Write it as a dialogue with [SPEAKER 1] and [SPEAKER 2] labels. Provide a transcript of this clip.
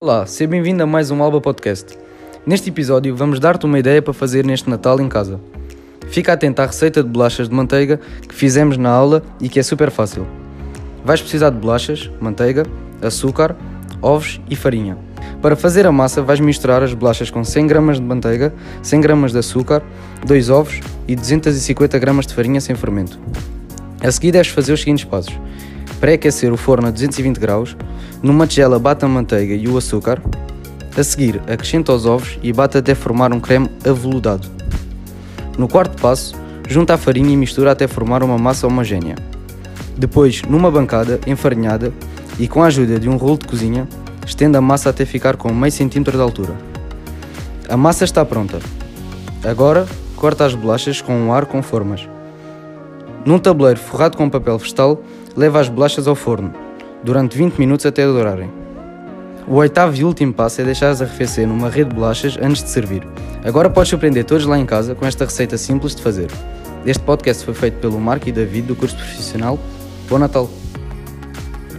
[SPEAKER 1] Olá, seja bem-vindo a mais um Alba Podcast. Neste episódio vamos dar-te uma ideia para fazer neste Natal em casa. Fica atento à receita de bolachas de manteiga que fizemos na aula e que é super fácil. Vais precisar de bolachas, manteiga, açúcar, ovos e farinha. Para fazer a massa vais misturar as bolachas com 100 gramas de manteiga, 100 gramas de açúcar, 2 ovos e 250 gramas de farinha sem fermento. A seguir deves fazer os seguintes passos. Pré-aquecer o forno a 220 graus, numa tigela bata a manteiga e o açúcar, a seguir acrescenta os ovos e bate até formar um creme aveludado. No quarto passo, junta a farinha e mistura até formar uma massa homogénea. Depois, numa bancada enfarinhada e com a ajuda de um rolo de cozinha, estende a massa até ficar com meio centímetro de altura. A massa está pronta. Agora, corta as bolachas com um ar com formas. Num tabuleiro forrado com papel vegetal, leva as bolachas ao forno, durante 20 minutos até dourarem. O oitavo e último passo é deixá-las arrefecer numa rede de bolachas antes de servir. Agora podes surpreender todos lá em casa com esta receita simples de fazer. Este podcast foi feito pelo Marco e David do curso profissional. Bom Natal!